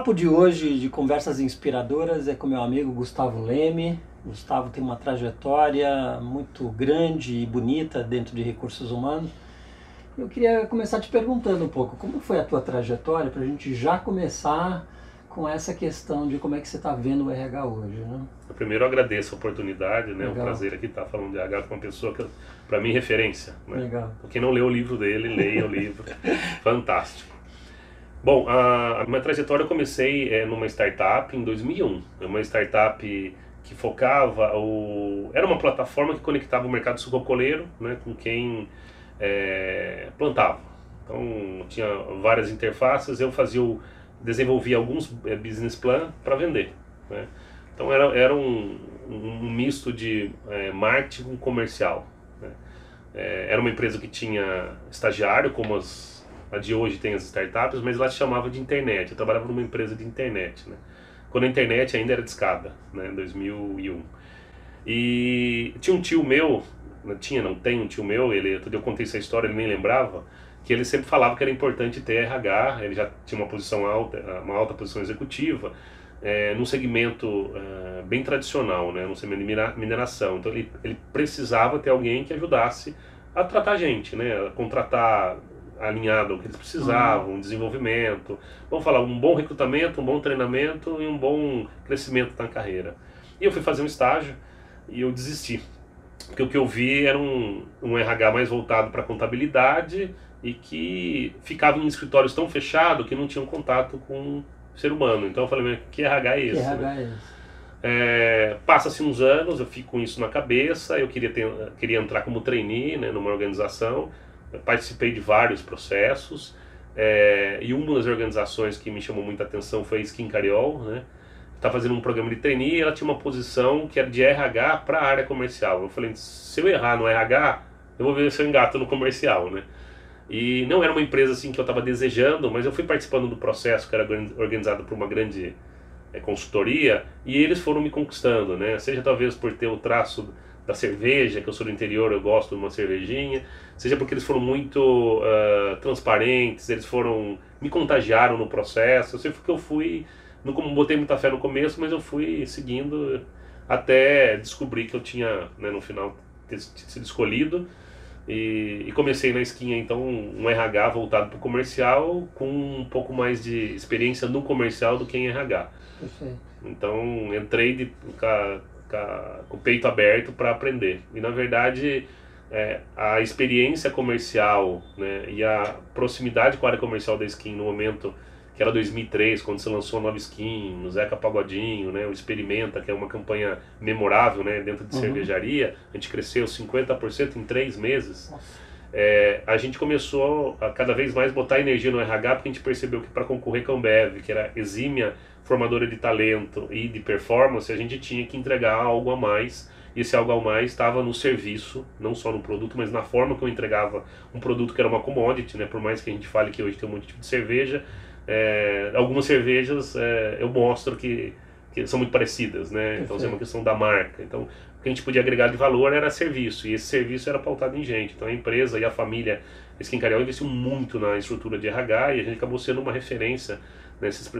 papo de hoje de conversas inspiradoras é com meu amigo Gustavo Leme. Gustavo tem uma trajetória muito grande e bonita dentro de recursos humanos. Eu queria começar te perguntando um pouco como foi a tua trajetória para a gente já começar com essa questão de como é que você está vendo o RH hoje, né? Eu primeiro agradeço a oportunidade, né? É um prazer aqui estar falando de RH com uma pessoa que para mim é referência, né? Legal. Quem não leu o livro dele, leia o livro. Fantástico. Bom, a, minha trajetória eu comecei é, numa startup em 2001. É uma startup que focava o era uma plataforma que conectava o mercado sucocoleiro, né, com quem é, plantava. Então tinha várias interfaces. Eu fazia o desenvolvia alguns é, business plan para vender. Né? Então era, era um, um misto de é, marketing com comercial. Né? É, era uma empresa que tinha estagiário, como as, a de hoje tem as startups, mas ela se chamava de internet. Eu trabalhava numa empresa de internet. Né? Quando a internet ainda era discada, né? em 2001. E tinha um tio meu, tinha, não tem um tio meu, ele, eu contei essa história, ele nem lembrava, que ele sempre falava que era importante ter RH, ele já tinha uma posição alta, uma alta posição executiva, é, num segmento é, bem tradicional, né, num segmento de mineração. Então ele, ele precisava ter alguém que ajudasse a tratar gente, né, a contratar alinhado ao que eles precisavam, um desenvolvimento, vamos falar, um bom recrutamento, um bom treinamento e um bom crescimento na carreira. E eu fui fazer um estágio e eu desisti, porque o que eu vi era um, um RH mais voltado para contabilidade, e que ficavam em escritórios tão fechados que não tinham contato com o ser humano. Então eu falei, que RH é esse? Que RH né? é esse? É, Passa-se uns anos, eu fico com isso na cabeça, eu queria, ter, queria entrar como trainee né, numa organização, participei de vários processos, é, e uma das organizações que me chamou muita atenção foi a Skin Cariol, né? Estava fazendo um programa de trainee e ela tinha uma posição que era de RH para a área comercial. Eu falei, se eu errar no RH, eu vou ver se eu engato no comercial, né? E não era uma empresa assim que eu estava desejando, mas eu fui participando do processo que era organizado por uma grande é, consultoria e eles foram me conquistando, né? Seja talvez por ter o traço da cerveja, que eu sou do interior, eu gosto de uma cervejinha, seja porque eles foram muito uh, transparentes, eles foram me contagiaram no processo. Eu sei que eu fui, não botei muita fé no começo, mas eu fui seguindo até descobrir que eu tinha, né, no final, sido escolhido e, e, comecei na esquinha, então, um RH voltado para o comercial, com um pouco mais de experiência no comercial do que em RH. Perfeito. Então, entrei de, com, com o peito aberto para aprender. E, na verdade, é, a experiência comercial né, e a proximidade com a área comercial da Skin no momento que era 2003, quando se lançou a nova skin, o Zeca Pagodinho, né, o Experimenta, que é uma campanha memorável né, dentro de uhum. cervejaria, a gente cresceu 50% em três meses. É, a gente começou a cada vez mais botar energia no RH, porque a gente percebeu que para concorrer com a Ambev, que era exímia formadora de talento e de performance, a gente tinha que entregar algo a mais. E esse algo a mais estava no serviço, não só no produto, mas na forma que eu entregava um produto que era uma commodity, né? Por mais que a gente fale que hoje tem um monte de tipo de cerveja, é, algumas cervejas é, eu mostro que, que são muito parecidas, né? Então, é uma questão da marca. Então, o que a gente podia agregar de valor era serviço, e esse serviço era pautado em gente. Então, a empresa e a família Skincariol investiu muito na estrutura de RH e a gente acabou sendo uma referência nesses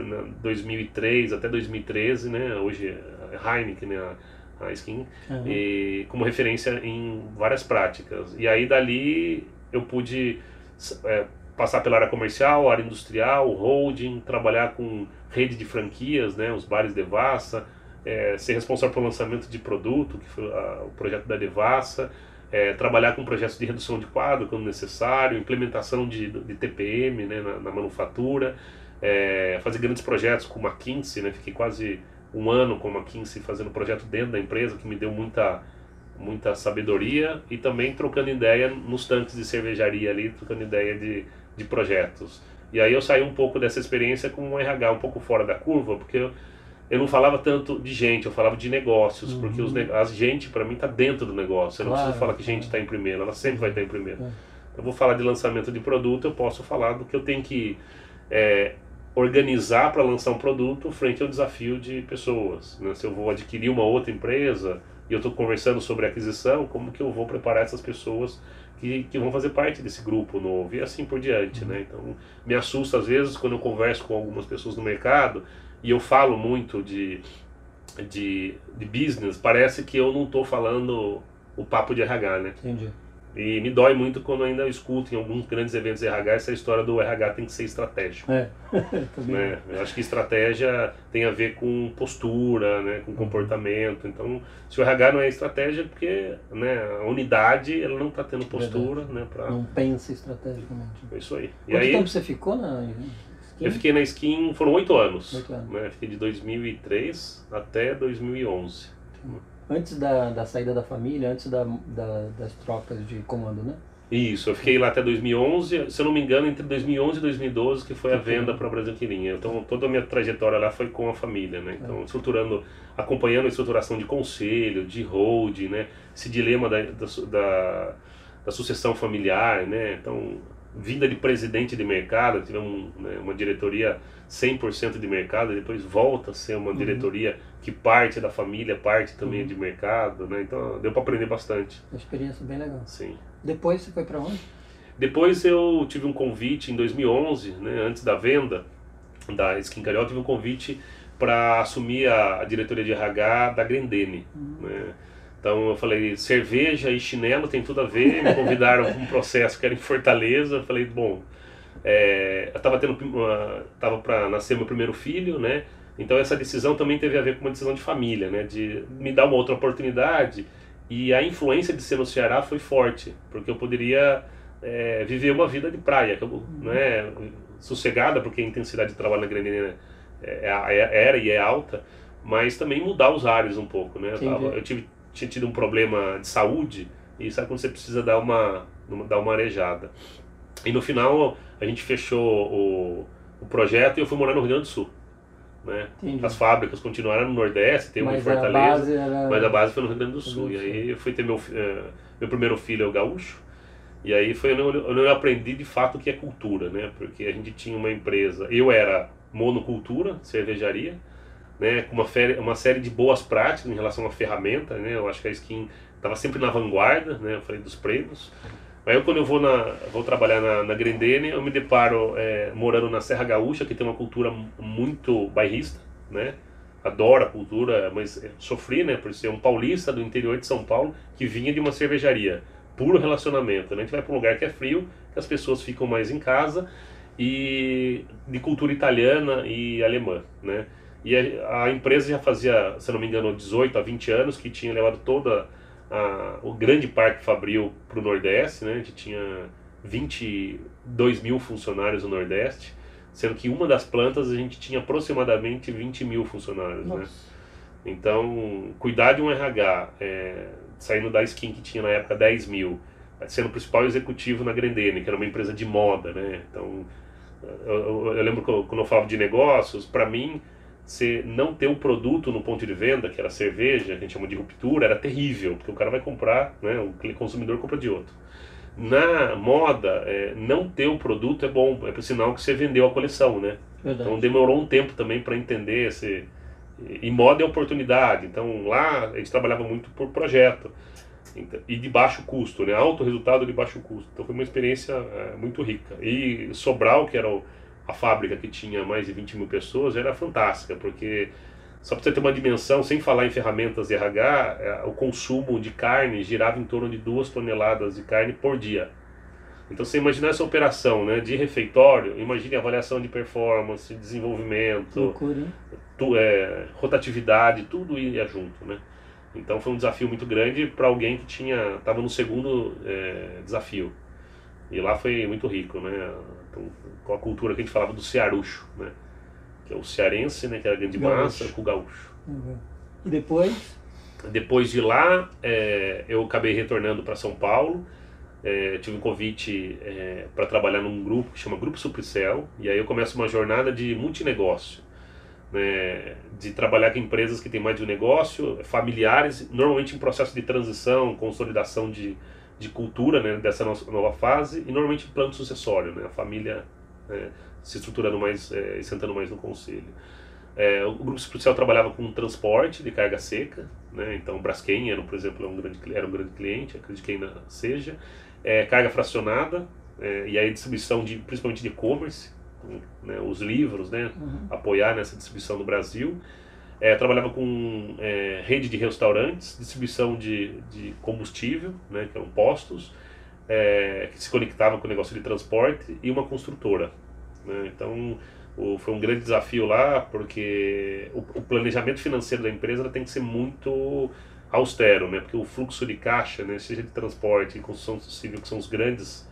2003 até 2013, né? Hoje é Heineken, né? A Skin, uhum. e, como referência em várias práticas. E aí dali eu pude é, passar pela área comercial, área industrial, holding, trabalhar com rede de franquias, né, os bares Devassa, é, ser responsável pelo lançamento de produto, que foi a, o projeto da Devassa, é, trabalhar com projetos de redução de quadro quando necessário, implementação de, de TPM né, na, na manufatura, é, fazer grandes projetos com a McKinsey, né, fiquei quase um ano com a McKinsey fazendo projeto dentro da empresa, que me deu muita muita sabedoria e também trocando ideia nos tanques de cervejaria ali, trocando ideia de de projetos. E aí eu saí um pouco dessa experiência com um RH um pouco fora da curva, porque eu, eu não falava tanto de gente, eu falava de negócios, uhum. porque os, a gente, para mim, está dentro do negócio. Eu não claro, preciso falar que gente está em primeiro, ela sempre vai estar em primeiro. É. Eu vou falar de lançamento de produto, eu posso falar do que eu tenho que é, organizar para lançar um produto frente ao desafio de pessoas. Né? Se eu vou adquirir uma outra empresa, e eu estou conversando sobre aquisição, como que eu vou preparar essas pessoas que, que vão fazer parte desse grupo novo e assim por diante, né? Então, me assusta às vezes quando eu converso com algumas pessoas no mercado e eu falo muito de, de, de business, parece que eu não estou falando o papo de RH, né? Entendi. E me dói muito quando ainda escuto em alguns grandes eventos RH essa história do RH tem que ser estratégico. É, né? Eu acho que estratégia tem a ver com postura, né? com comportamento. Então, se o RH não é estratégia, é porque né, a unidade ela não está tendo postura. Né, pra... Não pensa estrategicamente. É isso aí. E Quanto aí, tempo você ficou na Skin? Eu fiquei na Skin, foram oito anos. Oito anos. Né? Fiquei de 2003 até 2011. Antes da, da saída da família, antes da, da, das trocas de comando, né? Isso, eu fiquei lá até 2011, se eu não me engano, entre 2011 e 2012, que foi a venda para a Brasil Quirinha. Então, toda a minha trajetória lá foi com a família, né? Então, é. estruturando, acompanhando a estruturação de conselho, de hold, né? Esse dilema da, da, da sucessão familiar, né? Então, vinda de presidente de mercado, tivemos né, uma diretoria 100% de mercado, depois volta a ser uma uhum. diretoria que parte da família, parte também uhum. de mercado, né? Então deu para aprender bastante. Uma experiência bem legal. Sim. Depois você foi para onde? Depois eu tive um convite em 2011, né, antes da venda da Skin Carioca, tive um convite para assumir a, a, diretoria de RH da Grendene, uhum. né? Então eu falei, cerveja e chinelo tem tudo a ver, me convidaram para um processo que era em Fortaleza, eu falei, bom, é, eu estava tendo, estava para nascer meu primeiro filho, né? Então essa decisão também teve a ver com uma decisão de família, né? De me dar uma outra oportunidade e a influência de ser no Ceará foi forte, porque eu poderia é, viver uma vida de praia, né? Sossegada, porque a intensidade de trabalho na Granina é, é, era e é alta, mas também mudar os ares um pouco, né? Eu, eu tive tinha tido um problema de saúde e sabe quando você precisa dar uma, dar uma arejada. E no final a gente fechou o, o projeto e eu fui morar no Rio Grande do Sul. Né? As fábricas continuaram no Nordeste, tem uma em Fortaleza, era... mas a base foi no Rio Grande do Sul. E aí eu fui ter meu, uh, meu primeiro filho, é o gaúcho, e aí foi onde eu, eu aprendi de fato o que é cultura, né? Porque a gente tinha uma empresa, eu era monocultura, cervejaria, né, com uma, uma série de boas práticas em relação à ferramenta, né, eu acho que a Skin estava sempre na vanguarda, né, eu falei dos prêmios. Aí eu, quando eu vou, na, vou trabalhar na, na Grendene, eu me deparo é, morando na Serra Gaúcha, que tem uma cultura muito bairrista, né, adoro a cultura, mas sofri, né, por ser um paulista do interior de São Paulo, que vinha de uma cervejaria, puro relacionamento, né, a gente vai para um lugar que é frio, que as pessoas ficam mais em casa, e de cultura italiana e alemã, né, e a, a, empresa já fazia, se não me engano, 18 a 20 anos que tinha levado toda a, o grande parque Fabril para o Nordeste, né? A gente tinha 22 mil funcionários no Nordeste, sendo que uma das plantas a gente tinha aproximadamente 20 mil funcionários, né? Nossa. né? Então, cuidar de um RH, é, saindo da Skin que tinha na época 10 mil, sendo o principal executivo na Grendene, que era uma empresa de moda, né? Então, eu, eu, eu lembro que eu, quando eu falava de negócios, para mim você não ter o produto no ponto de venda, que era cerveja, que a gente chama de ruptura, era terrível, porque o cara vai comprar, né, o consumidor compra de outro. Na moda, é, não ter o produto é bom, é por sinal que você vendeu a coleção, né? Verdade. Então demorou um tempo também para entender esse. E moda é oportunidade, então lá a gente trabalhava muito por projeto então, e de baixo custo, né? Alto resultado de baixo custo. Então foi uma experiência é, muito rica. E Sobral, que era o a fábrica que tinha mais de 20 mil pessoas era fantástica, porque só para você ter uma dimensão, sem falar em ferramentas de RH, é, o consumo de carne girava em torno de 2 toneladas de carne por dia. Então você imagina essa operação né, de refeitório, imagine avaliação de performance, desenvolvimento, tu, é, rotatividade, tudo ia junto. Né? Então foi um desafio muito grande para alguém que tinha estava no segundo é, desafio. E lá foi muito rico, né? Então, com a cultura que a gente falava do cearucho, né? Que é o cearense, né? Que era grande massa, com o gaúcho. Uhum. E depois? Depois de lá, é, eu acabei retornando para São Paulo. É, tive um convite é, para trabalhar num grupo que chama Grupo Supricel. E aí eu começo uma jornada de multinegócio. Né, de trabalhar com empresas que têm mais de um negócio, familiares, normalmente em processo de transição, consolidação de, de cultura né, dessa nova fase e normalmente plano sucessório, né, a família é, se estruturando mais, é, e sentando mais no conselho. É, o Grupo Supercell trabalhava com transporte de carga seca, né? então o Braskem era, por exemplo, um grande, era um grande cliente, acredito que ainda seja. É, carga fracionada, é, e aí distribuição de, principalmente de e-commerce, né? os livros, né? Uhum. apoiar nessa distribuição no Brasil. É, trabalhava com é, rede de restaurantes, distribuição de, de combustível, né? que eram postos, é, que se conectava com o negócio de transporte, e uma construtora. Né? Então, o, foi um grande desafio lá, porque o, o, planejamento financeiro da empresa tem que ser muito austero, né? Porque o fluxo de caixa, né, seja de transporte e construção civil, que são os grandes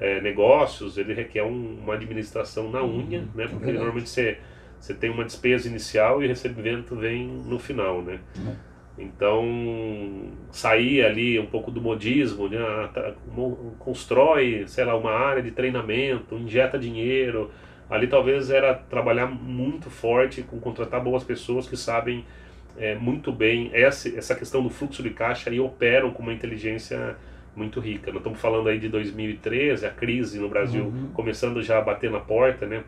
é, negócios, ele requer um, uma administração na uhum, unha, né? Porque é normalmente você, você tem uma despesa inicial e o recebimento vem no final, né? Uhum. Então, sair ali um pouco do modismo, né? Ah, tá, constrói, sei lá, uma área de treinamento, injeta dinheiro, Ali talvez era trabalhar muito forte com contratar boas pessoas que sabem é, muito bem essa, essa questão do fluxo de caixa e operam com uma inteligência muito rica. Nós estamos falando aí de 2013, a crise no Brasil uhum. começando já a bater na porta, né?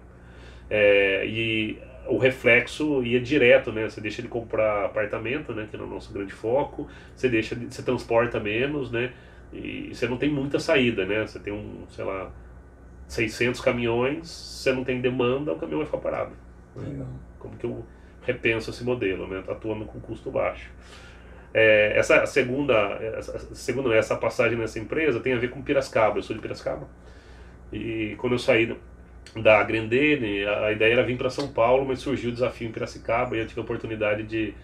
É, e o reflexo ia direto, né? Você deixa de comprar apartamento, né? Que é o nosso grande foco. Você deixa de, você transporta menos, né? E você não tem muita saída, né? Você tem um, sei lá, 600 caminhões, você não tem demanda, o caminhão vai ficar parado. Né? Como que eu repenso esse modelo, né? atuando com custo baixo. É, essa segunda, essa, segunda, essa passagem nessa empresa tem a ver com Piracicaba. Eu sou de Piracicaba. E quando eu saí da Grendene, a, a ideia era vir para São Paulo, mas surgiu o desafio em Piracicaba e eu tive a oportunidade de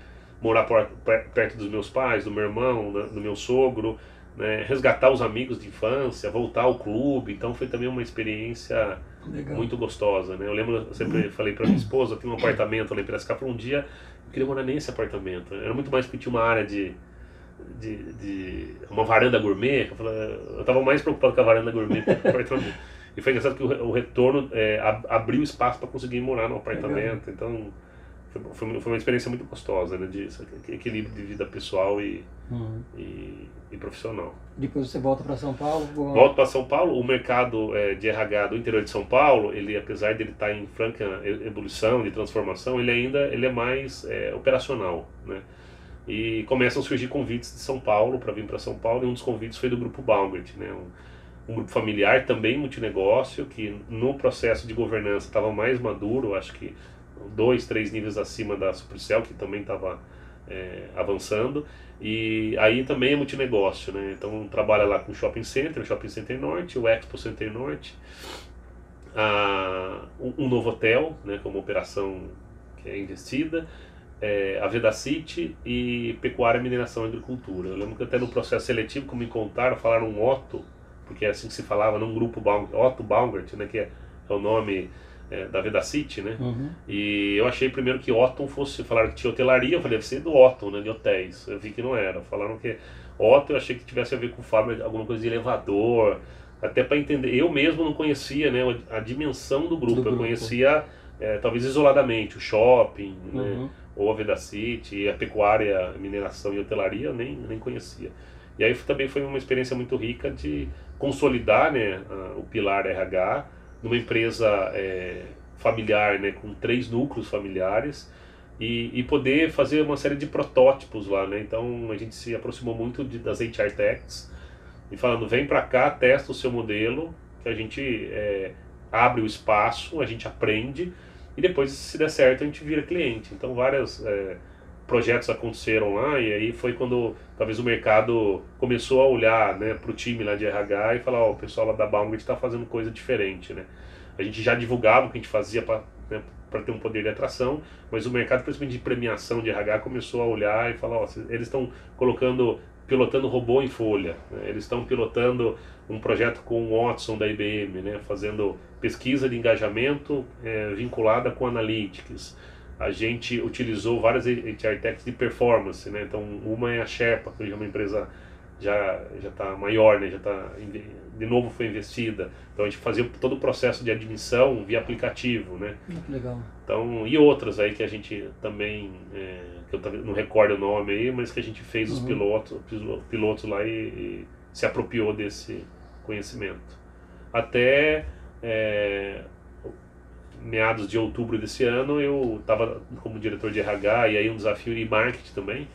morar por, perto dos meus pais, do meu irmão, do meu sogro, né, resgatar os amigos de infância, voltar ao clube. Então foi também uma experiência Legal. muito gostosa. Né? Eu lembro, eu sempre uhum. falei para minha esposa, tinha um apartamento lá em Piracicaba, um dia eu queria morar nesse apartamento. Era muito mais porque tinha uma área de, de, de uma varanda gourmet. Eu estava mais preocupado com a varanda gourmet que com o apartamento. E foi engraçado que o, o retorno é, abriu espaço para conseguir morar no apartamento. Legal. Então foi, foi uma experiência muito gostosa, né? De equilíbrio de vida pessoal e, uhum. e, e, profissional. Depois você volta para São Paulo? Volto para São Paulo. O mercado é, de RH do interior de São Paulo, ele apesar de ele estar tá em franca ebulição, de transformação, ele ainda ele é mais é, operacional, né? E começam a surgir convites de São Paulo para vir para São Paulo. E um dos convites foi do grupo Baumgart, né? Um, familiar também multinegócio que no processo de governança estava mais maduro, acho que dois, três níveis acima da Supercell, que também estava é, avançando. E aí também é multinegócio, né? Então trabalha lá com o Shopping Center, o Shopping Center Norte, o Expo Center Norte, a, um, novo hotel, né, como operação que é investida, é, a Veda City e Pecuária, Mineração e Agricultura. Eu lembro que até no processo seletivo, como me contaram, falaram um Otto, porque é assim que se falava num grupo Baum, Otto Baumgart, né, que é, é o nome é, da Veda City, né? Uhum. E eu achei primeiro que Otton fosse, falaram que tinha hotelaria, eu falei, deve ser do Otton, né, de hotéis. Eu vi que não era. Falaram que Otton eu achei que tivesse a ver com fábrica, alguma coisa de elevador, até para entender. Eu mesmo não conhecia, né, a dimensão do grupo. Do eu grupo. conhecia é, talvez isoladamente o shopping, né, uhum. né, ou a Veda City, a pecuária, mineração e hotelaria, eu nem, nem conhecia. E aí também foi uma experiência muito rica de consolidar né, o pilar RH numa empresa é, familiar, né, com três núcleos familiares, e, e, poder fazer uma série de protótipos lá, né? Então a gente se aproximou muito de, das HR Techs e falando, vem para cá, testa o seu modelo, que a gente é, abre o espaço, a gente aprende e depois, se der certo, a gente vira cliente. Então vários é, projetos aconteceram lá e aí foi quando talvez o mercado começou a olhar né, para o time lá de RH e falar, ó, oh, o pessoal lá da Baumgart está fazendo coisa diferente, né? A gente já divulgava o que a gente fazia para né, ter um poder de atração, mas o mercado, principalmente de premiação de RH, começou a olhar e falar, ó, eles estão colocando, pilotando robô em folha, né? eles estão pilotando um projeto com o Watson da IBM, né, fazendo pesquisa de engajamento é, vinculada com analytics a gente utilizou várias HR Techs de performance, né? Então, uma é a Sherpa, que é uma empresa já já está maior, né? Já está de novo foi investida. Então a gente fazia todo o processo de admissão via aplicativo, né? Muito legal. Então e outras aí que a gente também é, que eu não recordo o nome aí, mas que a gente fez uhum. os pilotos, pilotos lá e, e, se apropriou desse conhecimento. Até é, meados de outubro desse ano, eu estava como diretor de RH e aí um desafio de marketing também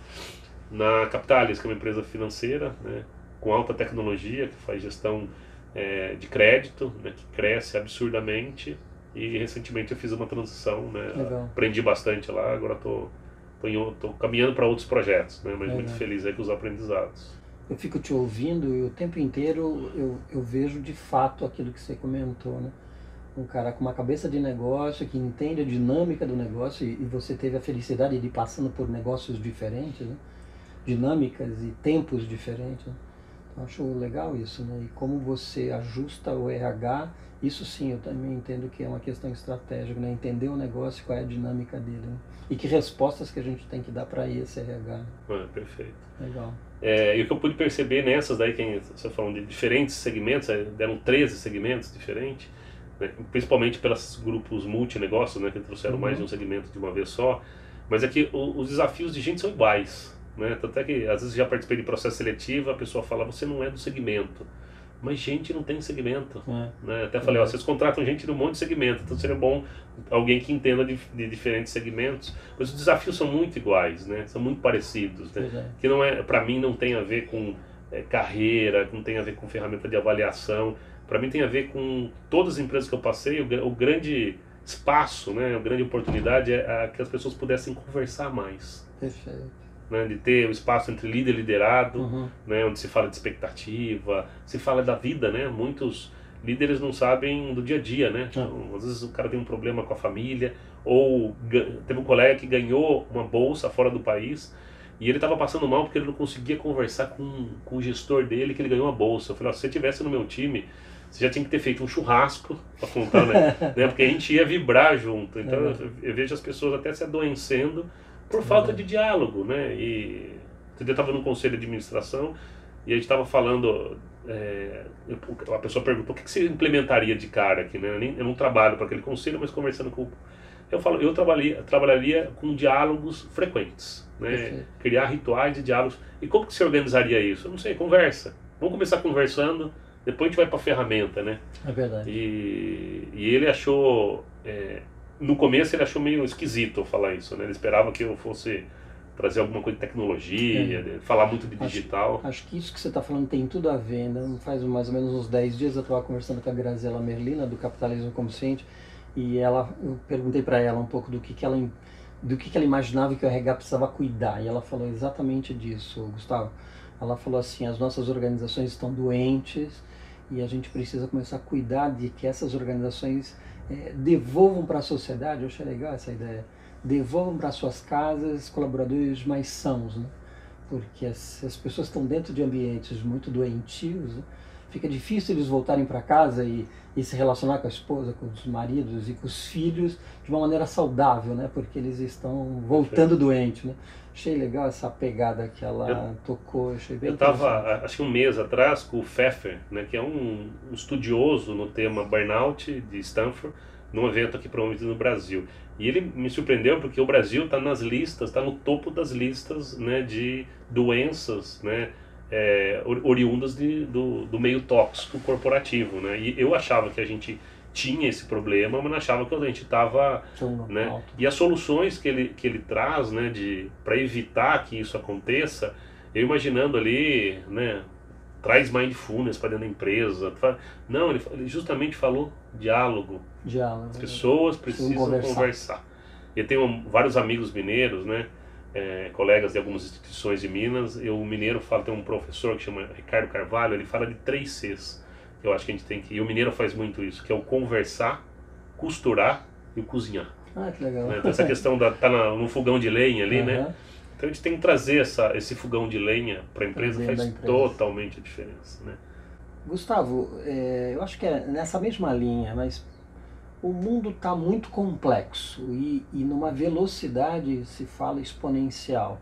na Capitalis, que é uma empresa financeira, né, com alta tecnologia, que faz gestão é, de crédito, né, que cresce absurdamente. E recentemente eu fiz uma transição, né, aprendi bastante lá, agora estou caminhando para outros projetos, né, mas Legal. muito feliz aí com os aprendizados. Eu fico te ouvindo e o tempo inteiro eu, eu vejo de fato aquilo que você comentou, né? Um cara com uma cabeça de negócio, que entende a dinâmica do negócio, e, você teve a felicidade de ir passando por negócios diferentes, né? dinâmicas e tempos diferentes. Né? Então, acho legal isso, né? E como você ajusta o RH, isso sim, eu também entendo que é uma questão estratégica, né? Entender o negócio, qual é a dinâmica dele, né? E que respostas que a gente tem que dar para esse RH. Ah, perfeito. Legal. É, e o que eu pude perceber nessas daí, que você falou de diferentes segmentos, é, deram 13 segmentos diferentes, né? principalmente pelos grupos multinegócios, né? Que trouxeram uhum. mais de um segmento de uma vez só, mas é que o, os desafios de gente são iguais. Né? Tanto é que às vezes já participei de processo seletivo, a pessoa fala, você não é do segmento. Mas gente não tem segmento. É. Né? Até falei, é. ó, vocês contratam gente de um monte de segmento, então seria bom alguém que entenda de, de diferentes segmentos. Mas os desafios são muito iguais, né? são muito parecidos. Né? É. Que não é, para mim não tem a ver com é, carreira, não tem a ver com ferramenta de avaliação. Para mim tem a ver com todas as empresas que eu passei, o, o grande espaço, né, a grande oportunidade é que as pessoas pudessem conversar mais. Perfeito né, de ter o espaço entre líder e liderado, uhum. né, onde se fala de expectativa, se fala da vida, né? Muitos líderes não sabem do dia a dia, né? Então, às vezes o cara tem um problema com a família, ou teve um colega que ganhou uma bolsa fora do país e ele estava passando mal porque ele não conseguia conversar com, com o gestor dele que ele ganhou uma bolsa. Eu falei, se você tivesse no meu time, você já tinha que ter feito um churrasco para contar, né? né? Porque a gente ia vibrar junto. Então é. eu, eu vejo as pessoas até se adoecendo por falta de diálogo, né? E eu estava no conselho de administração e a gente estava falando, é, a pessoa perguntou o que, que você implementaria de cara aqui, né? Eu, não trabalho para aquele conselho, mas conversando com eu falo, eu trabalharia, trabalharia com diálogos frequentes, né? Criar rituais de diálogos. E como que você organizaria isso? Eu não sei, conversa. Vamos começar conversando, depois a gente vai para ferramenta, né? É verdade. E, e ele achou é, no começo ele achou meio esquisito eu falar isso, né? Ele esperava que eu fosse trazer alguma coisa de tecnologia, é. falar muito de digital. Acho, acho, que isso que você está falando tem tudo a ver, né? Faz mais ou menos uns 10 dias eu estava conversando com a Graziela Merlina, do Capitalismo Consciente, e ela, eu perguntei para ela um pouco do que, que ela do que, que ela imaginava que o RH precisava cuidar, e ela falou exatamente disso, Gustavo. Ela falou assim, as nossas organizações estão doentes e a gente precisa começar a cuidar de que essas organizações é, devolvam para a sociedade, eu achei legal essa ideia, devolvam para suas casas colaboradores mais sãos, né? porque as, as pessoas estão dentro de ambientes muito doentios, né? fica difícil eles voltarem para casa e, e, se relacionar com a esposa, com os maridos e com os filhos de uma maneira saudável, né? porque eles estão voltando doentes. Né? Achei legal essa pegada que ela eu, tocou, achei bem Eu estava, acho que um mês atrás, com o Pfeffer, né, que é um, um estudioso no tema burnout de Stanford, num evento aqui promovido no Brasil. E ele me surpreendeu porque o Brasil está nas listas, está no topo das listas né, de doenças né, é, oriundas de, do, do meio tóxico corporativo. Né? E eu achava que a gente tinha esse problema, mas achava que a gente estava, né? Alto. E as soluções que ele, que ele traz, né, de para evitar que isso aconteça, eu imaginando ali, né, traz mindfulness para dentro da empresa. Não, ele, ele justamente falou diálogo. Diálogo. As pessoas precisam conversar. conversar. Eu tenho vários amigos mineiros, né? É, colegas de algumas instituições de Minas. Eu, o mineiro fala, tem um professor que chama Ricardo Carvalho, ele fala de três Cs eu acho que a gente tem que. E o mineiro faz muito isso, que é o conversar, costurar e o cozinhar. Ah, que legal. Né? Então, essa questão da tá no fogão de lenha ali, uhum. né? Então a gente tem que trazer essa, esse fogão de lenha para a empresa, faz empresa. totalmente a diferença, né? Gustavo, é, eu acho que é nessa mesma linha, mas o mundo está muito complexo e, e numa velocidade se fala exponencial.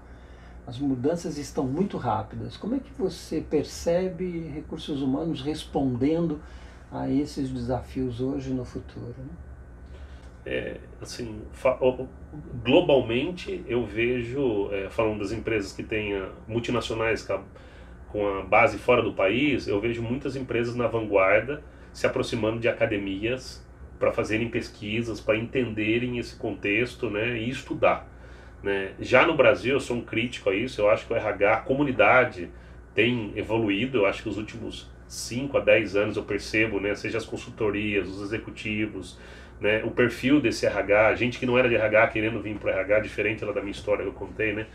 As mudanças estão muito rápidas. Como é que você percebe recursos humanos respondendo a esses desafios hoje e no futuro? Né? É, assim, globalmente eu vejo, é, falando das empresas que têm multinacionais com a base fora do país, eu vejo muitas empresas na vanguarda se aproximando de academias para fazerem pesquisas, para entenderem esse contexto né, e estudar. Né? Já no Brasil, eu sou um crítico a isso, eu acho que o RH, a comunidade tem evoluído, eu acho que os últimos 5 a 10 anos eu percebo, né, seja as consultorias, os executivos, né, o perfil desse RH, gente que não era de RH querendo vir para o RH, diferente lá da minha história que eu contei, né?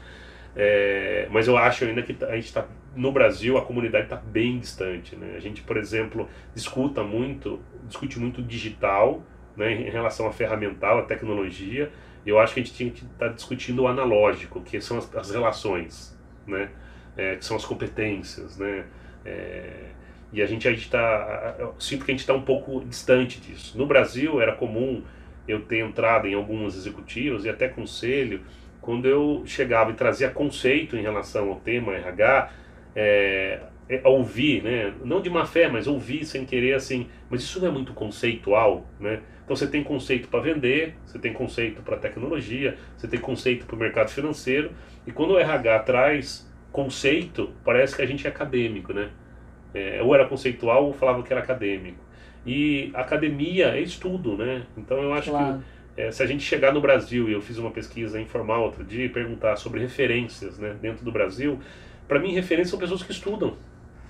É, mas eu acho ainda que a gente está no Brasil a comunidade está bem distante, né? A gente, por exemplo, discuta muito, discute muito digital, né, em relação à ferramental, à tecnologia. Eu acho que a gente tinha que estar tá discutindo o analógico, que são as, as relações, né? É, que são as competências, né? É, e a gente está, sinto que a gente está um pouco distante disso. No Brasil era comum eu ter entrado em alguns executivos e até conselho quando eu chegava e trazia conceito em relação ao tema RH, é, é, ouvir, né? não de má fé, mas ouvir sem querer assim, mas isso não é muito conceitual, né? Então você tem conceito para vender, você tem conceito para tecnologia, você tem conceito para o mercado financeiro, e quando o RH traz conceito, parece que a gente é acadêmico, né? É, ou era conceitual ou falava que era acadêmico. E academia é estudo, né? Então eu acho claro. que é, se a gente chegar no Brasil, e eu fiz uma pesquisa informal outro dia, e perguntar sobre referências né, dentro do Brasil, para mim referências são pessoas que estudam,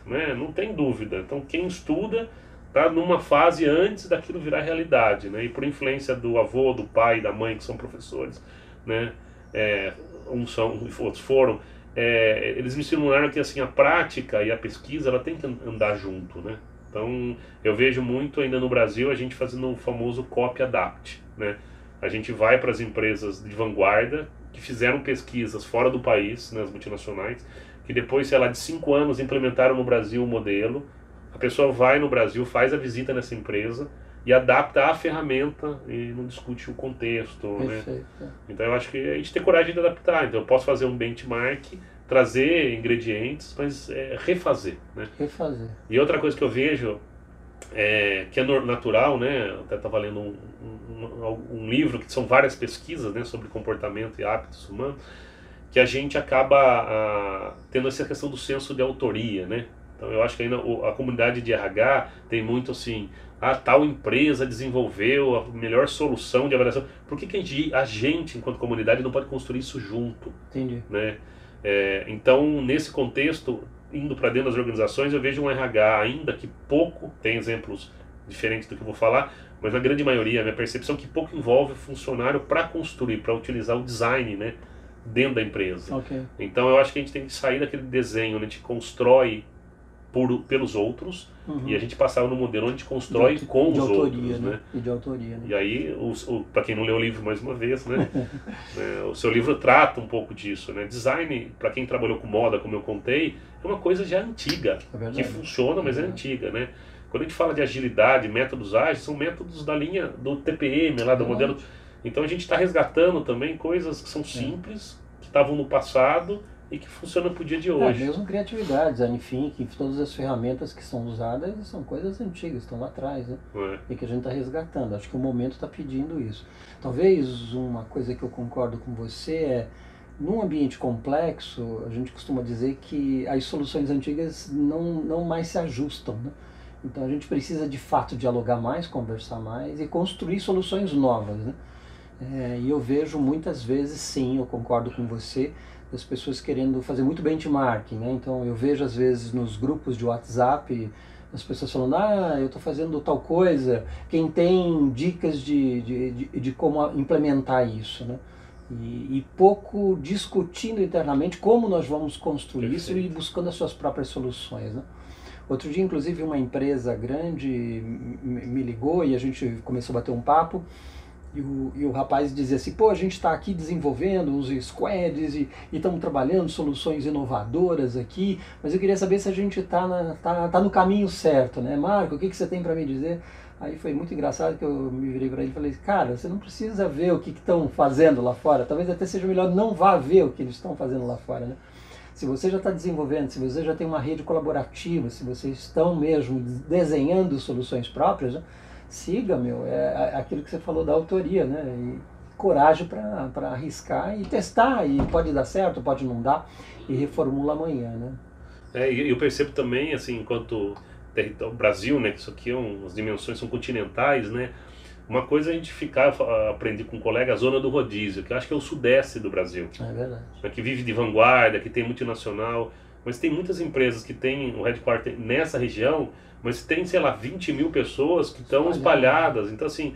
né? não tem dúvida. Então quem estuda está numa fase antes daquilo virar realidade, né? e por influência do avô, do pai, da mãe, que são professores, né? É, uns são, outros foram, é, eles me ensinaram que assim, a prática e a pesquisa ela tem que andar junto, né? Então, eu vejo muito ainda no Brasil a gente fazendo o famoso copy-adapt, né? A gente vai para as empresas de vanguarda que fizeram pesquisas fora do país, nas né, multinacionais, que depois, sei lá, de cinco anos implementaram no Brasil o modelo. A pessoa vai no Brasil, faz a visita nessa empresa e adapta a ferramenta e não discute o contexto. Né? Então eu acho que a gente tem coragem de adaptar. Então eu posso fazer um benchmark, trazer ingredientes, mas é, refazer. Né? Refazer. E outra coisa que eu vejo é, que é natural, né? Eu até estava lendo um, um, um, livro que são várias pesquisas né, sobre comportamento e hábitos humanos, que a gente acaba a, tendo essa questão do senso de autoria, né? Então eu acho que ainda a comunidade de RH tem muito assim, a tal empresa desenvolveu a melhor solução de avaliação. Por que, que a, gente, a gente, enquanto comunidade, não pode construir isso junto? Entendi. Né? É, então, nesse contexto, indo para dentro das organizações, eu vejo um RH ainda que pouco, tem exemplos diferentes do que eu vou falar, mas na grande maioria, a minha percepção é que pouco envolve o funcionário para construir, para utilizar o design né, dentro da empresa. Okay. Então eu acho que a gente tem que sair daquele desenho onde a gente constrói por, pelos outros uhum. e a gente passar no modelo onde a gente constrói de, com de os autoria, outros. Né? né? E de autoria. Né? E aí, para quem não leu o livro mais uma vez, né? é, o seu livro trata um pouco disso. Né? Design, para quem trabalhou com moda, como eu contei, é uma coisa já antiga, é que funciona, mas é, é antiga. Né? Quando a gente fala de agilidade, métodos ágeis, são métodos da linha do TPM, lá do modelo. Então a gente está resgatando também coisas que são é. simples, que estavam no passado e que funciona para o dia de é, hoje. É, mesmo criatividade, design thinking, todas as ferramentas que são usadas são coisas antigas, estão lá atrás, né? É. E que a gente está resgatando. Acho que o momento está pedindo isso. Talvez uma coisa que eu concordo com você é, num ambiente complexo, a gente costuma dizer que as soluções antigas não, não mais se ajustam, né? Então a gente precisa de fato dialogar mais, conversar mais e construir soluções novas, né? É, e eu vejo muitas vezes, sim, eu concordo com você, das pessoas querendo fazer muito benchmarking, né? Então eu vejo às vezes nos grupos de WhatsApp as pessoas falando, ah, eu estou fazendo tal coisa, quem tem dicas de, de, de, de como implementar isso, né? E, e, pouco discutindo internamente como nós vamos construir Perfeito. isso e buscando as suas próprias soluções, né? Outro dia, inclusive, uma empresa grande me ligou e a gente começou a bater um papo e o, e o rapaz dizia assim, pô, a gente está aqui desenvolvendo uns squads e estamos trabalhando soluções inovadoras aqui, mas eu queria saber se a gente está tá, tá no caminho certo, né? Marco, o que, que você tem para me dizer? Aí foi muito engraçado que eu me virei para ele e falei, cara, você não precisa ver o que estão fazendo lá fora, talvez até seja melhor não vá ver o que eles estão fazendo lá fora, né? Se você já está desenvolvendo, se você já tem uma rede colaborativa, se vocês estão mesmo desenhando soluções próprias, né? Siga, meu, é, aquilo que você falou da autoria, né? E coragem para arriscar e testar, e pode dar certo, pode não dar, e reformula amanhã, né? É, e eu percebo também, assim, enquanto o Brasil, né, que isso aqui é um, as dimensões são continentais, né? Uma coisa é a gente ficar, aprender com um colega, a zona do rodízio, que eu acho que é o sudeste do Brasil. É verdade. Né, que vive de vanguarda, que tem multinacional. Mas tem muitas empresas que têm o headquarter nessa região, mas tem, sei lá, 20 mil pessoas que estão espalhadas. Então, assim,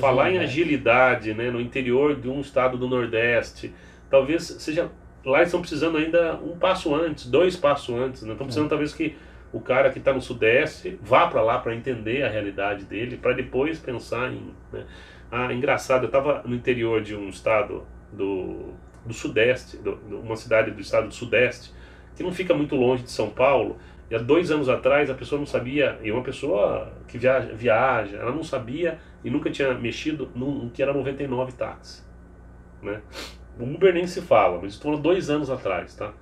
falar em agilidade né, no interior de um estado do Nordeste, talvez seja. Lá estão precisando ainda um passo antes, dois passos antes. Né? Estão precisando, é. talvez, que o cara que está no Sudeste vá para lá para entender a realidade dele, para depois pensar em. Né? Ah, engraçado, eu estava no interior de um estado do, do Sudeste, do, uma cidade do estado do Sudeste, que não fica muito longe de São Paulo. E há dois anos atrás a pessoa não sabia, e uma pessoa que viaja, viaja ela não sabia e nunca tinha mexido no que era 99 táxi. Né? O Uber nem se fala, mas estou dois anos atrás. Tá?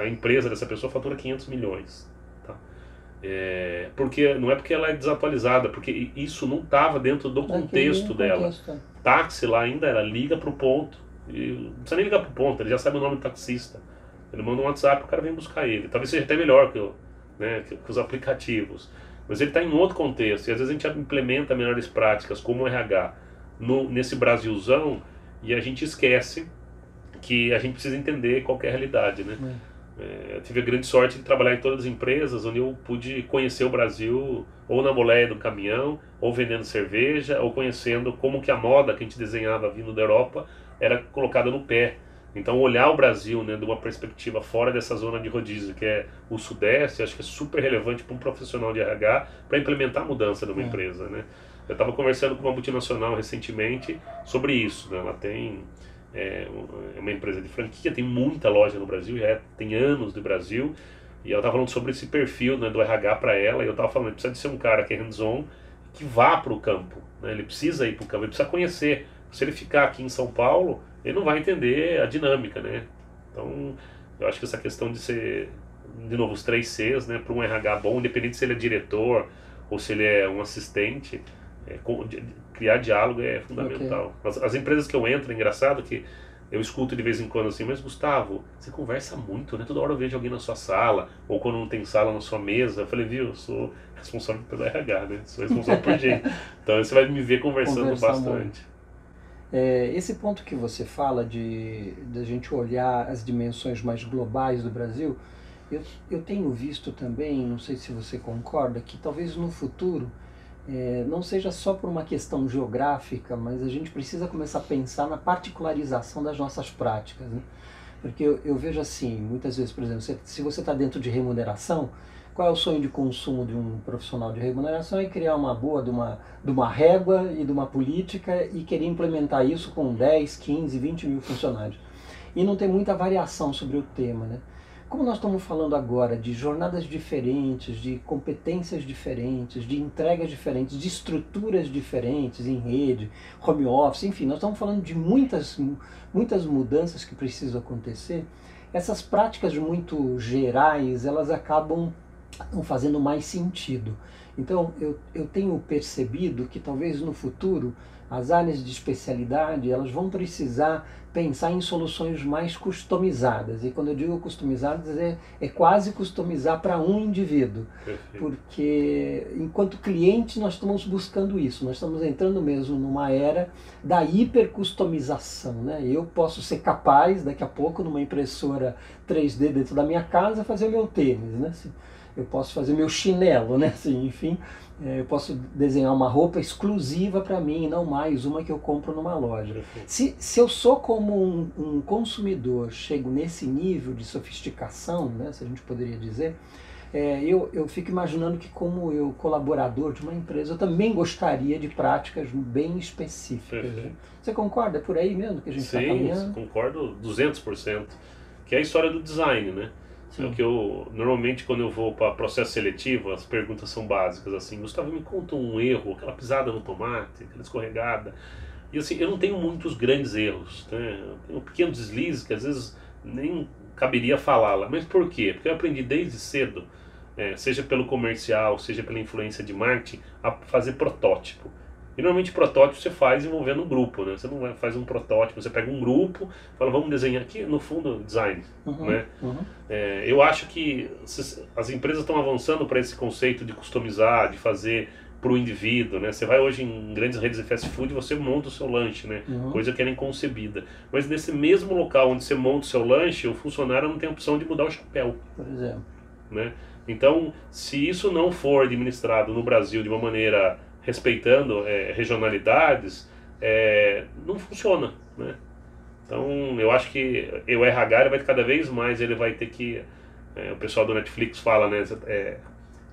A empresa dessa pessoa fatura 500 milhões. Tá? É, porque não é porque ela é desatualizada, porque isso não estava dentro do contexto dela. Contexto. Táxi lá ainda era liga para o ponto. E não precisa nem ligar para o ponto, ele já sabe o nome do taxista. Ele manda um WhatsApp, o cara vem buscar ele. Talvez seja até melhor que, né, que, que os aplicativos. Mas ele está em outro contexto. E às vezes a gente implementa melhores práticas, como o RH, no, nesse Brasilzão, e a gente esquece que a gente precisa entender qual é a realidade. Né? É. É, eu tive a grande sorte de trabalhar em todas as empresas onde eu pude conhecer o Brasil ou na boleia do caminhão, ou vendendo cerveja, ou conhecendo como que a moda que a gente desenhava vindo da Europa era colocada no pé. Então, olhar o Brasil né, de uma perspectiva fora dessa zona de rodízio, que é o Sudeste, acho que é super relevante para um profissional de RH para implementar a mudança numa é. empresa. Né? Eu estava conversando com uma multinacional recentemente sobre isso. Né? Ela tem é, é, uma empresa de franquia, tem muita loja no Brasil, já é, tem anos de Brasil, e ela estava falando sobre esse perfil né, do RH para ela, e eu estava falando, precisa de ser um cara que é hands-on, que vá para o campo. Né? Ele precisa ir para o campo, ele precisa conhecer. Se ele ficar aqui em São Paulo ele não vai entender a dinâmica, né? Então, eu acho que essa questão de ser, de novo, os três Cs, né, para um RH bom, independente se ele é diretor ou se ele é um assistente, é, criar diálogo é fundamental. Okay. As, as, empresas que eu entro, é engraçado que eu escuto de vez em quando assim, mas Gustavo, você conversa muito, né? Toda hora eu vejo alguém na sua sala, ou quando não tem sala na sua mesa. Eu falei, viu, eu sou responsável pelo RH, né? Sou responsável por gente. Então você vai me ver conversando Conversar bastante. Muito. É, esse ponto que você fala de, de a gente olhar as dimensões mais globais do Brasil, eu, eu tenho visto também, não sei se você concorda, que talvez no futuro é, não seja só por uma questão geográfica, mas a gente precisa começar a pensar na particularização das nossas práticas. Né? Porque eu, eu vejo assim, muitas vezes, por exemplo, se, se você está dentro de remuneração, qual é o sonho de consumo de um profissional de remuneração? É criar uma boa de uma, de uma régua e de uma política e querer implementar isso com 10, 15, 20 mil funcionários. E não tem muita variação sobre o tema, né? Como nós estamos falando agora de jornadas diferentes, de competências diferentes, de entregas diferentes, de estruturas diferentes em rede, home office, enfim, nós estamos falando de muitas, muitas mudanças que precisam acontecer. Essas práticas muito gerais, elas acabam estão fazendo mais sentido. Então, eu, eu tenho percebido que talvez no futuro as áreas de especialidade elas vão precisar pensar em soluções mais customizadas. E quando eu digo customizadas, é, é quase customizar para um indivíduo. Perfeito. Porque, enquanto cliente, nós estamos buscando isso. Nós estamos entrando mesmo numa era da hipercustomização. Né? Eu posso ser capaz, daqui a pouco, numa impressora 3D dentro da minha casa, fazer o meu tênis. Né? Assim, eu posso fazer meu chinelo, né? Assim, enfim, é, eu posso desenhar uma roupa exclusiva para mim, não mais uma que eu compro numa loja. Se, se eu sou como um, um, consumidor, chego nesse nível de sofisticação, né, se a gente poderia dizer, é, eu, eu fico imaginando que como eu, colaborador de uma empresa, eu também gostaria de práticas bem específicas. Né? Você concorda? É por aí mesmo que a gente está caminhando? Sim, concordo 200%. Que é a história do design, né? Sim. É o que eu normalmente quando eu vou para processo seletivo, as perguntas são básicas assim, Gustavo, me conta um erro, aquela pisada no tomate, aquela escorregada. E assim, eu não tenho muitos grandes erros, né? Eu tenho pequenos deslizes que às vezes nem caberia falar lá. Mas por quê? Porque eu aprendi desde cedo, é, seja pelo comercial, seja pela influência de marketing, a fazer protótipo. E normalmente protótipo você faz envolvendo um grupo, né? Você não faz um protótipo, você pega um grupo, fala, vamos desenhar aqui, no fundo, design, uhum, né? Uhum. É, eu acho que as empresas estão avançando para esse conceito de customizar, de fazer para o indivíduo, né? Você vai hoje em grandes redes de fast food e você monta o seu lanche, né? Uhum. Coisa que era inconcebida. Mas nesse mesmo local onde você monta o seu lanche, o funcionário não tem a opção de mudar o chapéu. Por exemplo. Né? Então, se isso não for administrado no Brasil de uma maneira respeitando é, regionalidades, é, não funciona, né? Então, eu acho que o RH vai cada vez mais ele vai ter que é, o pessoal do Netflix fala, né, é,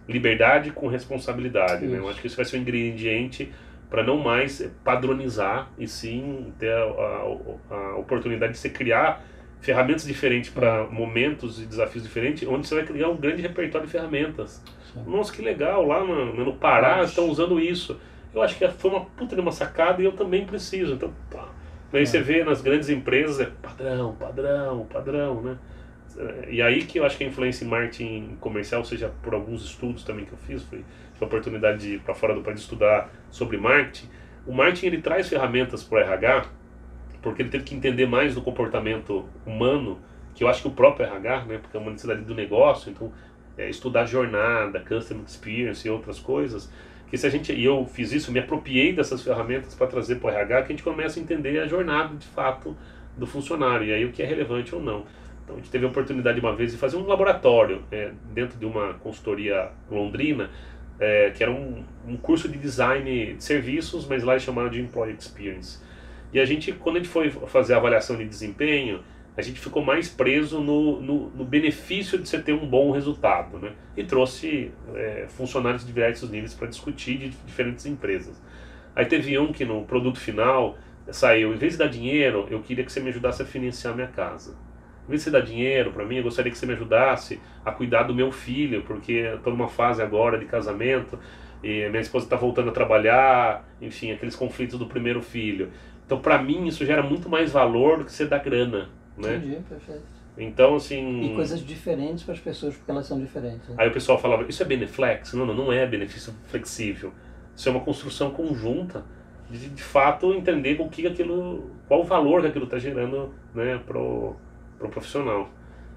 liberdade com responsabilidade, né? Eu acho que isso vai ser um ingrediente para não mais padronizar e sim ter a, a, a oportunidade de se criar ferramentas diferentes para momentos e desafios diferentes, onde você vai criar um grande repertório de ferramentas. Sim. Nossa, que legal, lá no, no Pará estão usando isso. Eu acho que foi uma puta de uma sacada e eu também preciso. Então, pá. Aí é. você vê nas grandes empresas, é padrão, padrão, padrão, né? E aí que eu acho que a influência em marketing comercial, seja por alguns estudos também que eu fiz, foi a oportunidade de ir para fora do país estudar sobre marketing. O marketing ele traz ferramentas para o RH porque ele teve que entender mais do comportamento humano, que eu acho que o próprio RH, né, porque é uma necessidade do negócio, então é, estudar jornada, customer experience e outras coisas, que se a gente, e eu fiz isso, me apropriei dessas ferramentas para trazer para o RH, que a gente começa a entender a jornada de fato do funcionário, e aí o que é relevante ou não. Então a gente teve a oportunidade uma vez de fazer um laboratório é, dentro de uma consultoria londrina, é, que era um, um curso de design de serviços, mas lá eles chamaram de Employee Experience. E a gente, quando a gente foi fazer a avaliação de desempenho, a gente ficou mais preso no, no, no benefício de você ter um bom resultado, né? E trouxe é, funcionários de diversos níveis para discutir de diferentes empresas. Aí teve um que no produto final saiu, em vez de dar dinheiro, eu queria que você me ajudasse a financiar minha casa. Em vez de você dar dinheiro para mim, eu gostaria que você me ajudasse a cuidar do meu filho, porque estou numa fase agora de casamento e minha esposa está voltando a trabalhar, enfim, aqueles conflitos do primeiro filho. Então, para mim, isso gera muito mais valor do que você dar grana, né? Entendi, perfeito. Então, assim... E coisas diferentes para as pessoas, porque elas são diferentes. Né? Aí o pessoal falava, isso é beneflex? Não, não, não é benefício flexível. Isso é uma construção conjunta de, de fato, entender o que aquilo... Qual o valor que aquilo está gerando né, pro, pro profissional.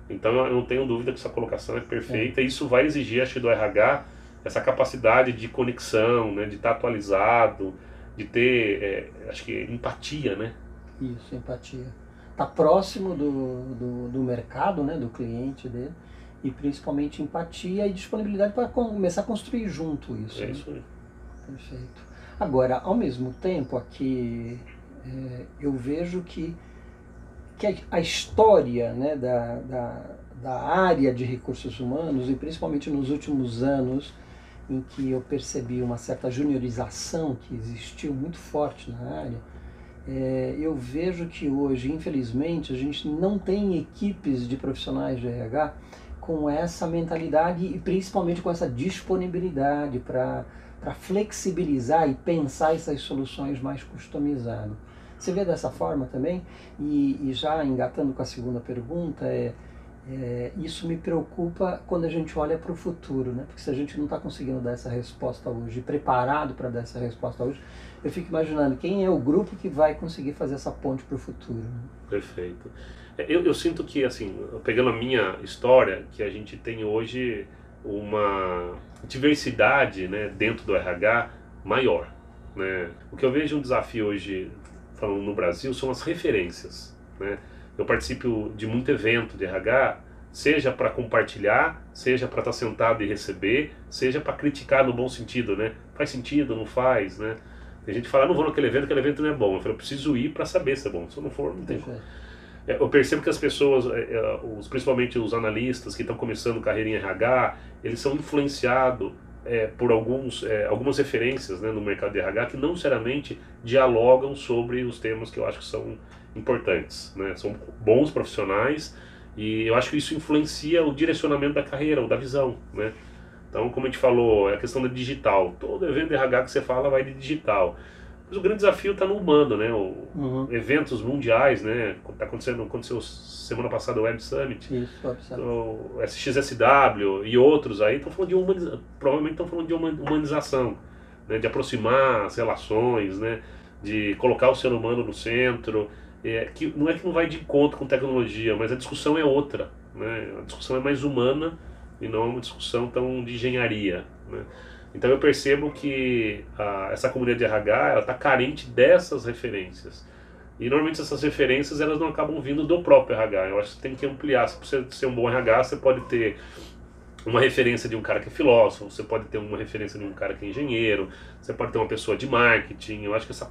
Então, eu não tenho dúvida que essa colocação é perfeita. É. E isso vai exigir, acho que, do RH, essa capacidade de conexão, né, de estar tá atualizado, de ter, é, acho que, empatia, né? Isso, empatia. Tá próximo do, do, do mercado, né, do cliente dele, e principalmente empatia e disponibilidade para começar a construir junto isso. É né? isso aí. Perfeito. Agora, ao mesmo tempo, aqui é, eu vejo que, que a história né, da, da, da área de recursos humanos, e principalmente nos últimos anos, em que eu percebi uma certa juniorização que existiu muito forte na área, é, eu vejo que hoje, infelizmente, a gente não tem equipes de profissionais de RH com essa mentalidade e principalmente com essa disponibilidade para flexibilizar e pensar essas soluções mais customizadas. Você vê dessa forma também? E, e já engatando com a segunda pergunta, é, é, isso me preocupa quando a gente olha para o futuro, né? Porque se a gente não está conseguindo dar essa resposta hoje, preparado para dar essa resposta hoje, eu fico imaginando quem é o grupo que vai conseguir fazer essa ponte para o futuro. Né? Perfeito. É, eu, eu sinto que, assim, pegando a minha história, que a gente tem hoje uma diversidade né, dentro do RH maior. Né? O que eu vejo um desafio hoje, falando no Brasil, são as referências. Né? Eu participo de muito evento de RH, seja para compartilhar, seja para estar tá sentado e receber, seja para criticar no bom sentido, né? Faz sentido, não faz, né? Tem gente que fala, ah, não vou naquele evento, aquele evento não é bom. Eu falo, eu preciso ir para saber se é bom. Se eu não for, não tem como. É, eu percebo que as pessoas, é, os, principalmente os analistas que estão começando carreira em RH, eles são influenciados é, por alguns, é, algumas referências né, no mercado de RH que não necessariamente dialogam sobre os temas que eu acho que são importantes. Né? São bons profissionais e eu acho que isso influencia o direcionamento da carreira ou da visão. Né? Então, como a gente falou, é a questão da digital. Todo evento de RH que você fala vai de digital. Mas o grande desafio está no humano, né? O, uhum. Eventos mundiais, né? Tá acontecendo, aconteceu semana passada o Web Summit, Isso, Web Summit. o SXSW e outros aí estão falando de humanização, provavelmente estão falando de humanização, né? De aproximar as relações, né? De colocar o ser humano no centro é, que não é que não vai de encontro com tecnologia, mas a discussão é outra. Né? A discussão é mais humana e não é uma discussão tão de engenharia. Né? Então eu percebo que a, essa comunidade de RH está carente dessas referências. E normalmente essas referências elas não acabam vindo do próprio RH. Eu acho que tem que ampliar. Se você ser um bom RH, você pode ter uma referência de um cara que é filósofo, você pode ter uma referência de um cara que é engenheiro, você pode ter uma pessoa de marketing. Eu acho que essa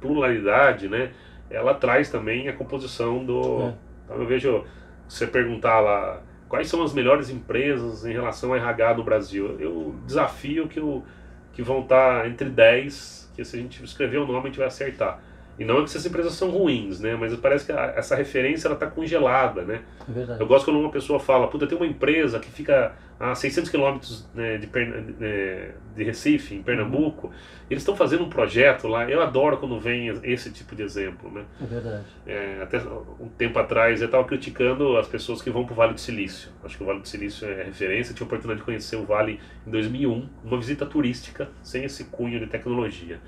pluralidade, né, ela traz também a composição do. É. Então eu vejo você perguntar lá quais são as melhores empresas em relação a RH no Brasil. Eu desafio que, eu, que vão estar entre 10, que se a gente escrever o nome a gente vai acertar. E não é que essas empresas são ruins, né? Mas parece que a, essa referência ela está congelada, né? É verdade. Eu gosto quando uma pessoa fala, puta, tem uma empresa que fica a 600 quilômetros né, de, de, de, Recife, em Pernambuco, uhum. eles estão fazendo um projeto lá. Eu adoro quando vem esse tipo de exemplo, né? É verdade. É, até um tempo atrás eu estava criticando as pessoas que vão para o Vale do Silício. Acho que o Vale do Silício é referência. Eu tive a oportunidade de conhecer o Vale em 2001, uma visita turística sem esse cunho de tecnologia.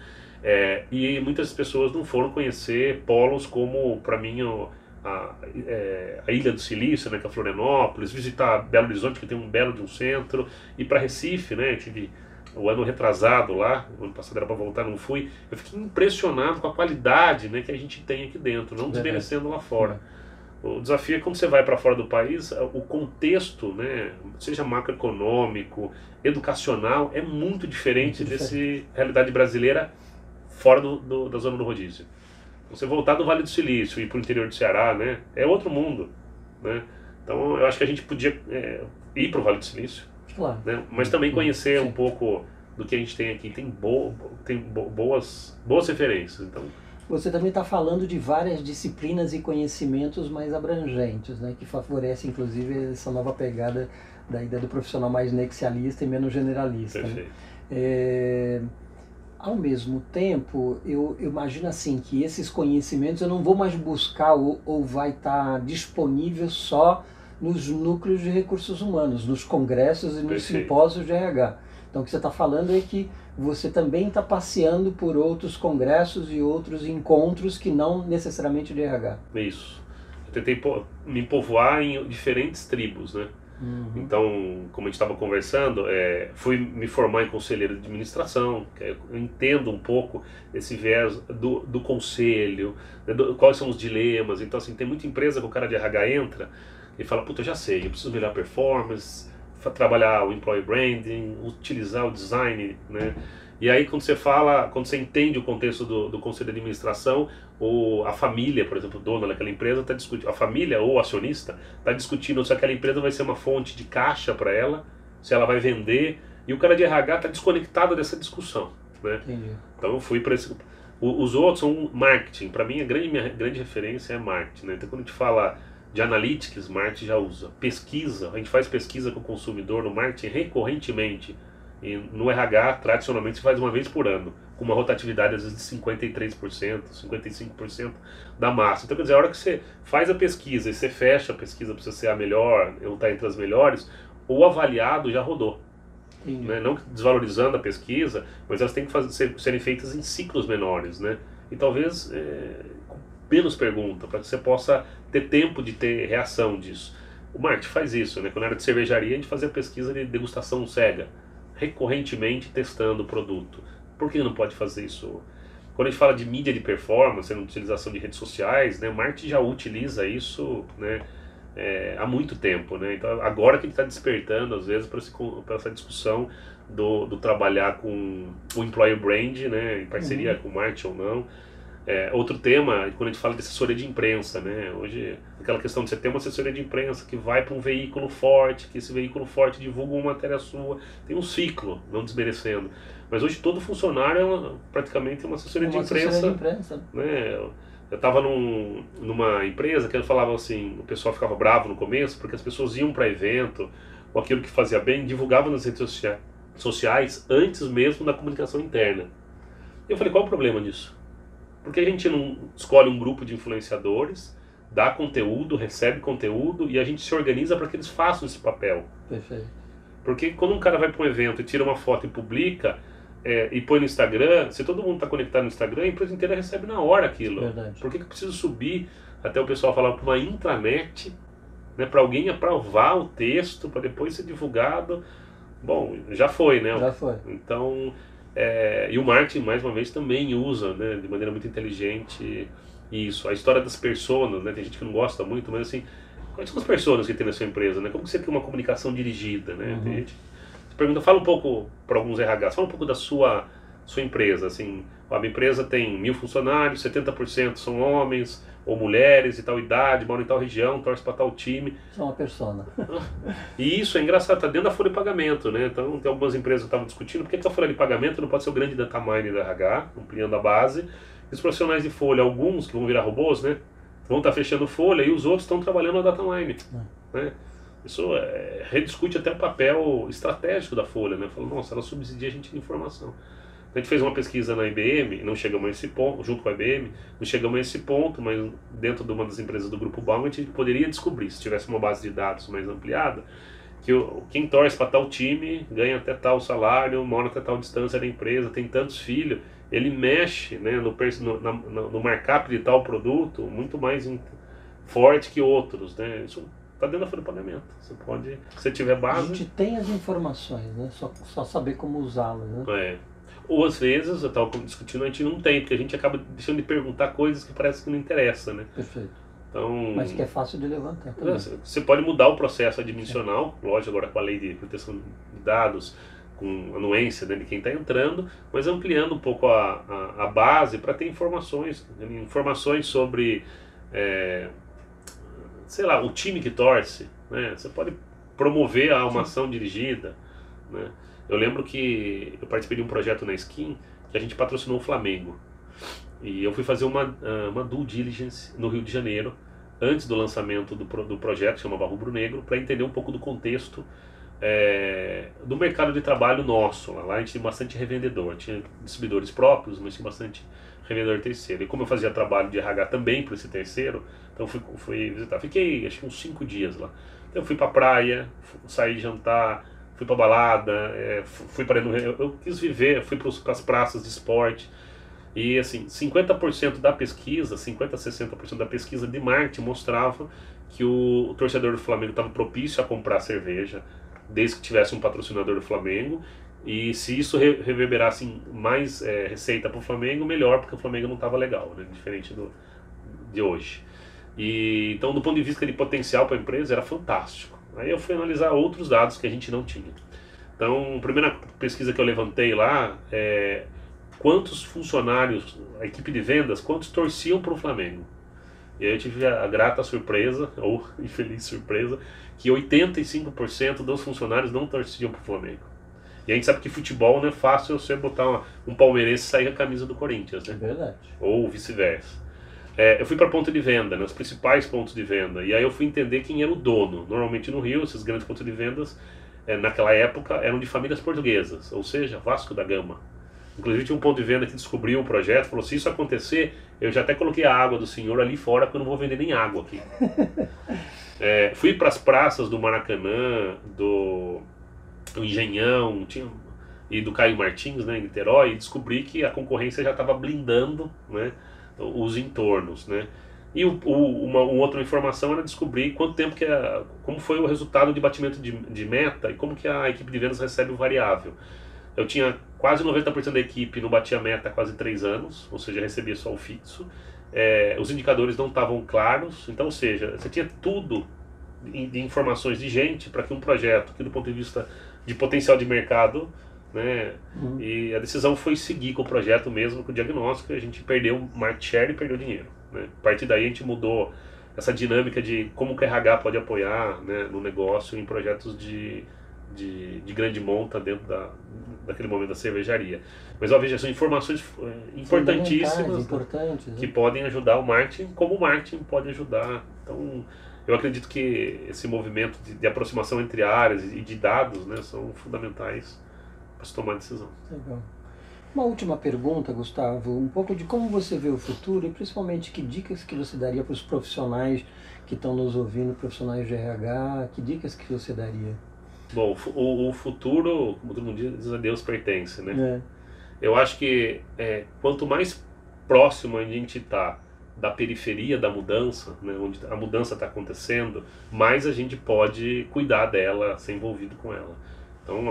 É, e muitas pessoas não foram conhecer polos como, para mim, a, é, a, Ilha do Silício, né, que é Florianópolis, visitar Belo Horizonte, que tem um belo de um centro, e para Recife, né, tive o ano retrasado lá, o ano passado era para voltar, não fui. Eu fiquei impressionado com a qualidade né, que a gente tem aqui dentro, não desmerecendo lá fora. O desafio é quando você vai para fora do país, o contexto, né, seja macroeconômico, educacional, é muito diferente, muito diferente. dessa realidade brasileira fora do, do, da zona do rodízio. Você voltar do Vale do Silício e para o interior do Ceará, né, é outro mundo, né? Então eu acho que a gente podia é, ir para o Vale do Silício, claro. né? mas também conhecer Sim. um pouco do que a gente tem aqui. Tem, bo tem boas, boas referências. Então, você também está falando de várias disciplinas e conhecimentos mais abrangentes, né, que favorece inclusive essa nova pegada da ideia do profissional mais nexialista e menos generalista. Né? É, ao mesmo tempo, eu, eu, imagino assim que esses conhecimentos eu não vou mais buscar ou, ou vai estar tá disponível só nos núcleos de recursos humanos, nos congressos e nos Perfeito. simpósios de RH. Então o que você está falando é que você também está passeando por outros congressos e outros encontros que não necessariamente de RH. Isso. Eu tentei me povoar em diferentes tribos, né? Uhum. Então, como a gente estava conversando, é, fui me formar em conselheiro de administração, eu entendo um pouco esse viés do, do conselho, né, do, quais são os dilemas. Então, assim, tem muita empresa que o cara de RH entra e fala: Puta, eu já sei, eu preciso melhorar performance, trabalhar o employee branding, utilizar o design, né? E aí quando você fala, quando você entende o contexto do, do conselho de administração, ou a família, por exemplo, dona daquela empresa está discutindo, a família ou acionista está discutindo se aquela empresa vai ser uma fonte de caixa para ela, se ela vai vender, e o cara de RH está desconectado dessa discussão, né? Entendi. Então eu fui para esse os outros são marketing. Para mim a grande minha grande referência é marketing, né? Então quando a gente fala de analytics, marketing já usa. Pesquisa, a gente faz pesquisa com o consumidor no marketing recorrentemente e no RH, tradicionalmente, se faz uma vez por ano, com uma rotatividade às vezes de 53%, 55% da massa. Então, quer dizer, a hora que você faz a pesquisa e você fecha a pesquisa para você ser a melhor, ou estar tá entre as melhores, o avaliado já rodou. Né? Não desvalorizando a pesquisa, mas elas têm que fazer, ser, serem feitas em ciclos menores. Né? E talvez é, menos pergunta, para que você possa ter tempo de ter reação disso. O marketing faz isso, né? Quando era de cervejaria, a gente fazia pesquisa de degustação cega recorrentemente testando o produto. Por que não pode fazer isso? Quando a gente fala de mídia de performance, na utilização de redes sociais, né, o marketing já utiliza isso né, é, há muito tempo. Né? Então, agora que gente está despertando, às vezes, para essa discussão do, do, trabalhar com o employer brand, né, em parceria uhum. com o marketing ou não. É, outro tema, quando a gente fala de assessoria de imprensa, né? Hoje, aquela questão de você ter uma assessoria de imprensa que vai para um veículo forte, que esse veículo forte divulga uma matéria sua, tem um ciclo, não desmerecendo. Mas hoje todo funcionário é uma, praticamente uma assessoria, uma de, imprensa, assessoria de imprensa. Né? Eu estava num, numa empresa que eles falavam assim, o pessoal ficava bravo no começo, porque as pessoas iam para evento, ou aquilo que fazia bem, divulgavam nas redes sociais antes mesmo da comunicação interna. E eu falei, qual o problema disso? Porque a gente não escolhe um grupo de influenciadores, dá conteúdo, recebe conteúdo e a gente se organiza para que eles façam esse papel. Perfeito. Porque quando um cara vai para um evento e tira uma foto e publica é, e põe no Instagram, se todo mundo está conectado no Instagram, a empresa inteira recebe na hora aquilo. Verdade. Por que, que eu preciso subir até o pessoal falar para uma intranet, né, para alguém aprovar o texto, para depois ser divulgado? Bom, já foi, né? Já foi. Então, é, e o marketing, mais uma vez, também usa, né, de maneira muito inteligente isso. A história das pessoas, né? Tem gente que não gosta muito, mas assim, quais são as pessoas que tem na sua empresa, né? Como que você tem uma comunicação dirigida, né? Uhum. Tem gente pergunta, fala um pouco para alguns RH, fala um pouco da sua sua empresa, assim, a minha empresa tem mil funcionários, 70% são homens ou mulheres de tal idade, moram em tal região, torce para tal time. São uma persona. E isso é engraçado, está dentro da folha de pagamento, né? Então, tem algumas empresas que estavam discutindo por que, que a folha de pagamento não pode ser o grande data mine da RH, ampliando a base. E os profissionais de folha, alguns que vão virar robôs, né? Vão estar tá fechando folha e os outros estão trabalhando na data mine. É. Né? Isso é, rediscute até o papel estratégico da folha, né? Fala, nossa, ela subsidia a gente de informação. A gente fez uma pesquisa na IBM, não chegamos a esse ponto, junto com a IBM, não chegamos a esse ponto, mas dentro de uma das empresas do grupo Baum, a gente poderia descobrir, se tivesse uma base de dados mais ampliada, que o, quem torce para tal time ganha até tal salário, mora até tal distância da empresa, tem tantos filhos, ele mexe né, no, no, no, no markup de tal produto muito mais forte que outros. Né? Isso está dentro da folha de pagamento. Você pode, se você tiver base. A gente tem as informações, né? só, só saber como usá-las. Né? É. Ou às vezes, eu estava discutindo, a gente não tem, porque a gente acaba deixando de perguntar coisas que parece que não interessa, né? Perfeito. Então, Mas que é fácil de levantar também. Você pode mudar o processo admissional, é. lógico, agora com a lei de proteção de dados, com anuência né, de quem está entrando, mas ampliando um pouco a, a, a base para ter informações, informações sobre, é, sei lá, o time que torce, né? Você pode promover a uma ação dirigida, né? Eu lembro que eu participei de um projeto na Skin que a gente patrocinou o Flamengo. E eu fui fazer uma, ah, uma due diligence no Rio de Janeiro, antes do lançamento do, do projeto, que chamava Rubro Negro, para entender um pouco do contexto é, do mercado de trabalho nosso. Lá a gente tinha bastante revendedor, tinha distribuidores próprios, mas tinha bastante revendedor terceiro. E como eu fazia trabalho de RH também para esse terceiro, então fui, fui visitar. Fiquei acho que uns cinco dias lá. Então eu fui para praia, saí jantar, fui para balada, é, fui para eu, eu quis viver, fui para as praças de esporte. E assim, 50% da pesquisa, 50 a 60% da pesquisa de marketing mostrava que o, o torcedor do Flamengo estava propício a comprar cerveja, desde que tivesse um patrocinador do Flamengo. E se isso re reverberasse mais é, receita para o Flamengo, melhor, porque o Flamengo não estava legal, né? diferente do, de hoje. E, então, do ponto de vista de potencial para a empresa, era fantástico. Aí eu fui analisar outros dados que a gente não tinha. Então, a primeira pesquisa que eu levantei lá é quantos funcionários, a equipe de vendas, quantos torciam para o Flamengo. E aí eu tive a grata surpresa, ou infeliz surpresa, que 85% dos funcionários não torciam para o Flamengo. E a gente sabe que futebol não é fácil você botar uma, um palmeirense e sair com a camisa do Corinthians, né? É verdade. Ou vice-versa. É, eu fui para ponto de venda, né, principais pontos de venda, e aí eu fui entender quem era o dono. Normalmente no Rio, esses grandes pontos de vendas, é, naquela época, eram de famílias portuguesas, ou seja, Vasco da Gama. Inclusive tinha um ponto de venda que descobriu o projeto, falou, se isso acontecer, eu já até coloquei a água do senhor ali fora, porque eu não vou vender nem água aqui. é, fui para as praças do Maracanã, do, do Engenhão, tinha, e do Caio Martins, né, em Niterói, e descobri que a concorrência já estava blindando, né, os entornos, né? E o, o, uma, uma, outra informação era descobrir quanto tempo que a, como foi o resultado de batimento de, de meta e como que a equipe de vendas recebe o variável. Eu tinha quase 90% da equipe não batia meta há quase 3 anos, ou seja, recebia só o fixo. É, os indicadores não estavam claros, então, ou seja, você tinha tudo de, de informações de gente para que um projeto, que do ponto de vista de potencial de mercado, né? Uhum. E a decisão foi seguir com o projeto mesmo, com o diagnóstico, e a gente perdeu market share e perdeu dinheiro. Né? A partir daí a gente mudou essa dinâmica de como o RH pode apoiar né, no negócio em projetos de, de, de, grande monta dentro da, daquele momento da cervejaria. Mas ó, veja, são informações é, importantíssimas importantes, né? que podem ajudar o marketing, como o marketing pode ajudar. Então, eu acredito que esse movimento de, de aproximação entre áreas e de dados né, são fundamentais para se tomar decisão. Legal. Uma última pergunta, Gustavo, um pouco de como você vê o futuro e principalmente que dicas que você daria para os profissionais que estão nos ouvindo, profissionais de RH, que dicas que você daria? Bom, o, o futuro, como todo mundo diz, a Deus pertence, né? É. Eu acho que é, quanto mais próximo a gente está da periferia da mudança, né, onde a mudança está acontecendo, mais a gente pode cuidar dela, ser envolvido com ela. Então,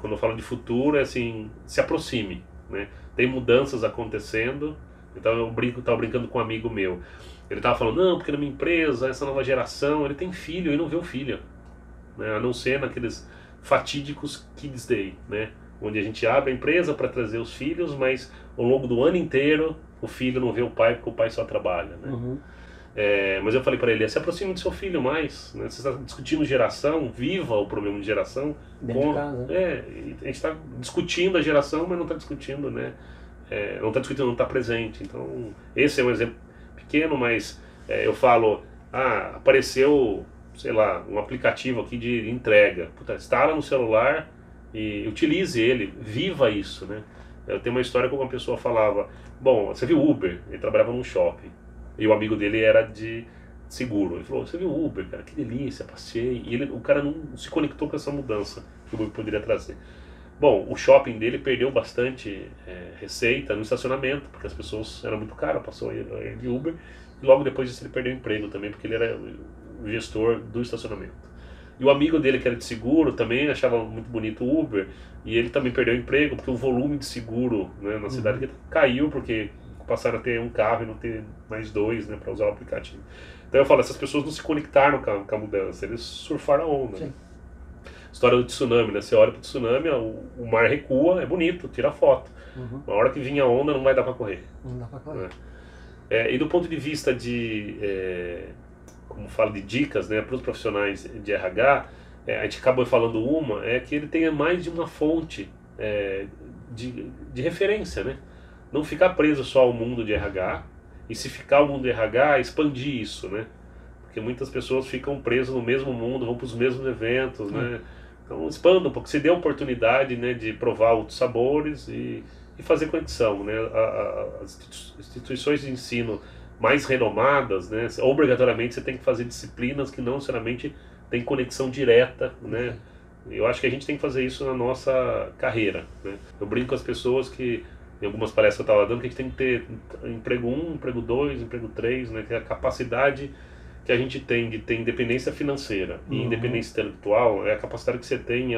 quando eu falo de futuro, é assim, se aproxime, né? Tem mudanças acontecendo. Então eu brinco, tava brincando com um amigo meu. Ele tava falando, não, porque na minha empresa, essa nova geração, ele tem filho e não vê o filho. Né? A não ser naqueles fatídicos Kids Day, né? Onde a gente abre a empresa para trazer os filhos, mas ao longo do ano inteiro o filho não vê o pai porque o pai só trabalha, né? Uhum. É, mas eu falei para ele, se aproxime do seu filho mais, né? Você está discutindo geração, viva o problema de geração. Dentro com, de casa. É, a gente está discutindo a geração, mas não está discutindo, né? É, não está discutindo, não está presente. Então, esse é um exemplo pequeno, mas é, eu falo, ah, apareceu, sei lá, um aplicativo aqui de entrega. Puta, instala no celular e utilize ele, viva isso, né? Eu tenho uma história como uma pessoa falava, bom, você viu Uber? Ele trabalhava num shopping. E o amigo dele era de seguro. Ele falou, você viu o Uber, cara, que delícia, passei. E ele, o cara não se conectou com essa mudança que o Uber poderia trazer. Bom, o shopping dele perdeu bastante é, receita no estacionamento, porque as pessoas eram muito caras, passou a de Uber. E logo depois disso ele perdeu o emprego também, porque ele era gestor do estacionamento. E o amigo dele, que era de seguro, também achava muito bonito o Uber, e ele também perdeu o emprego, porque o volume de seguro né, na cidade uhum. caiu, porque passaram a ter um carro e não ter mais dois, né, para usar o aplicativo. Então eu falo, essas pessoas não se conectaram com a, com a mudança, eles surfaram a onda. Sim. História do tsunami, né? Você olha pro tsunami, o, o mar recua, é bonito, tira foto. Uhum. Na hora que vinha a onda, não vai dar para correr. Não dá para correr. Né? É, e do ponto de vista de, é, como falo, de dicas né, para os profissionais de RH, é, a gente acabou falando uma, é que ele tenha mais de uma fonte é, de, de referência, né? Não ficar preso só ao mundo de RH e se ficar o mundo de RH, expandir isso, né? Porque muitas pessoas ficam presas no mesmo mundo, vão para os mesmos eventos, né? Então expanda um pouco, se dê a oportunidade né, de provar outros sabores e, e fazer conexão, né? A, a, as instituições de ensino mais renomadas, né? Obrigatoriamente você tem que fazer disciplinas que não necessariamente têm conexão direta, né? Eu acho que a gente tem que fazer isso na nossa carreira, né? Eu brinco com as pessoas que em algumas palestras que eu estava dando, que a gente tem que ter emprego 1, emprego 2, emprego 3, né? Que é a capacidade que a gente tem de ter independência financeira uhum. e independência intelectual é a capacidade que você tem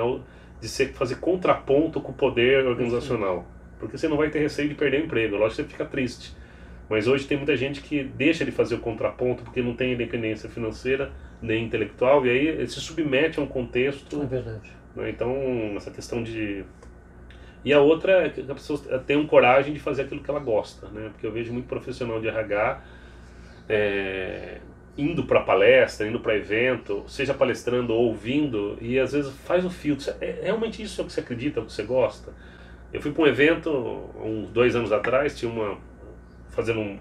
de ser, fazer contraponto com o poder organizacional. Porque você não vai ter receio de perder o emprego, lógico que você fica triste. Mas hoje tem muita gente que deixa de fazer o contraponto porque não tem independência financeira nem intelectual, e aí ele se submete a um contexto. É verdade. Né? Então, essa questão de e a outra é que a pessoa tenha coragem de fazer aquilo que ela gosta, né? Porque eu vejo muito profissional de RH é, indo para palestra, indo para evento, seja palestrando ou ouvindo, e às vezes faz o filtro. É realmente isso é o que você acredita, é o que você gosta? Eu fui para um evento uns dois anos atrás, tinha uma fazendo um,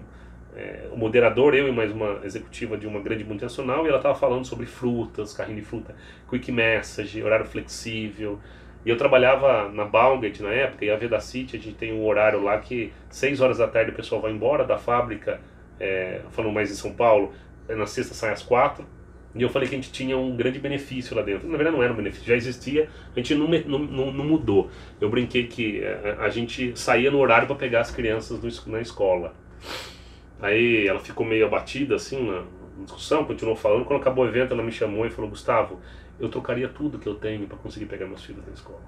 é, um moderador, eu e mais uma executiva de uma grande multinacional, e ela estava falando sobre frutas, carrinho de fruta, quick message, horário flexível. E eu trabalhava na Baumgart na época, e a Vedacity, a gente tem um horário lá que 6 horas da tarde o pessoal vai embora da fábrica, é, falando mais em São Paulo, é, na sexta sai às 4. E eu falei que a gente tinha um grande benefício lá dentro. Na verdade não era um benefício, já existia, a gente não, não, não mudou. Eu brinquei que é, a, gente saía no horário para pegar as crianças no, na escola. Aí ela ficou meio abatida assim na discussão, continuou falando. Quando acabou o evento, ela me chamou e falou: Gustavo, eu trocaria tudo que eu tenho para conseguir pegar meus filhos na escola.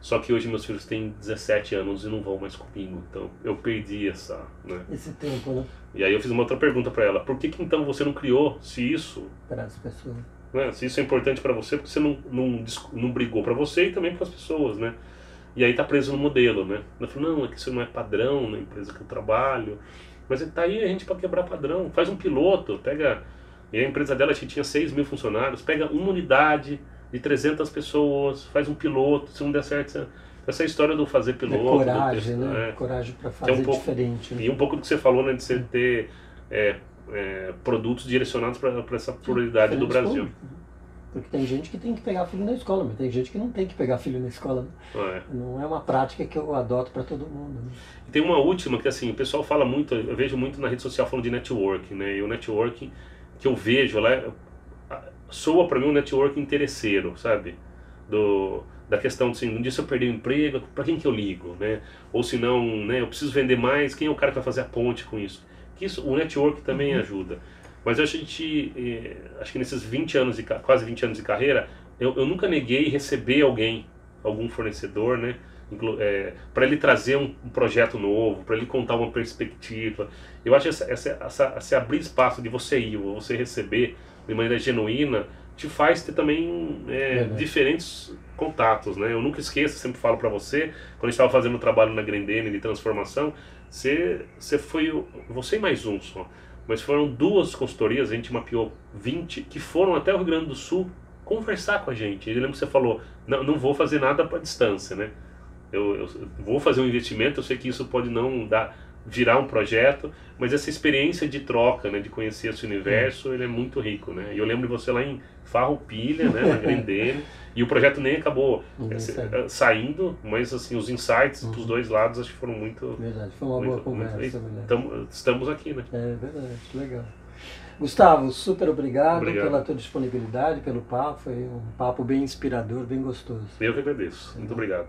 Só que hoje meus filhos têm 17 anos e não vão mais comigo, então eu perdi essa, né? Esse tempo, né? E aí eu fiz uma outra pergunta para ela: por que, que então você não criou, se isso para as pessoas, né? Se isso é importante para você, porque você não não, não brigou para você e também para as pessoas, né? E aí tá preso no modelo, né? Ela falou: não, é que isso não é padrão na empresa que eu trabalho. Mas tá aí a gente para quebrar padrão. Faz um piloto, pega e a empresa dela tinha 6 mil funcionários, pega uma unidade de 300 pessoas, faz um piloto, se não der certo, essa história do fazer piloto. É coragem, ter, né? É, coragem para fazer é um pouco, diferente. Né? E um pouco do que você falou, né, de você ter é, é, produtos direcionados para essa pluralidade do Brasil. Porque tem gente que tem que pegar filho na escola, mas tem gente que não tem que pegar filho na escola. Né? É. Não é uma prática que eu adoto para todo mundo. Né? E tem uma última que assim, o pessoal fala muito, eu vejo muito na rede social falando de networking, né? E o networking que eu vejo lá soa para mim um network interesseiro, sabe? Do, da questão de assim, um dia se eu perder o emprego, para quem que eu ligo, né? Ou se não, né, eu preciso vender mais, quem é o cara que vai fazer a ponte com isso? Que isso, o network também uhum. ajuda. Mas eu acho que a gente, eh, acho que nesses 20 anos, de, quase 20 anos de carreira, eu, eu nunca neguei receber alguém algum fornecedor, né? É, para ele trazer um, um projeto novo, para ele contar uma perspectiva. Eu acho que essa, essa, essa, esse abrir espaço de você ir, você receber de maneira genuína, te faz ter também é, diferentes contatos, né? Eu nunca esqueço, sempre falo para você, quando estava fazendo o trabalho na Grendene de transformação, você, você foi você mais um só, mas foram duas consultorias, a gente mapeou 20 que foram até o Rio Grande do Sul conversar com a gente. Eu lembro que você falou, não, não vou fazer nada para distância, né? Eu, eu, vou fazer um investimento, eu sei que isso pode não dar virar um projeto, mas essa experiência de troca, né, de conhecer esse universo, ele é muito rico, né? E eu lembro de você lá em Farroupilha, né, na Grendene, e o projeto nem acabou é, saindo, mas assim os insights uhum. dos dois lados acho que foram muito verdade, foi uma muito, boa conversa, muito, estamos aqui, né? É verdade, legal. Gustavo, super obrigado, obrigado, pela tua disponibilidade, pelo papo, foi um papo bem inspirador, bem gostoso. Eu que agradeço. Muito obrigado.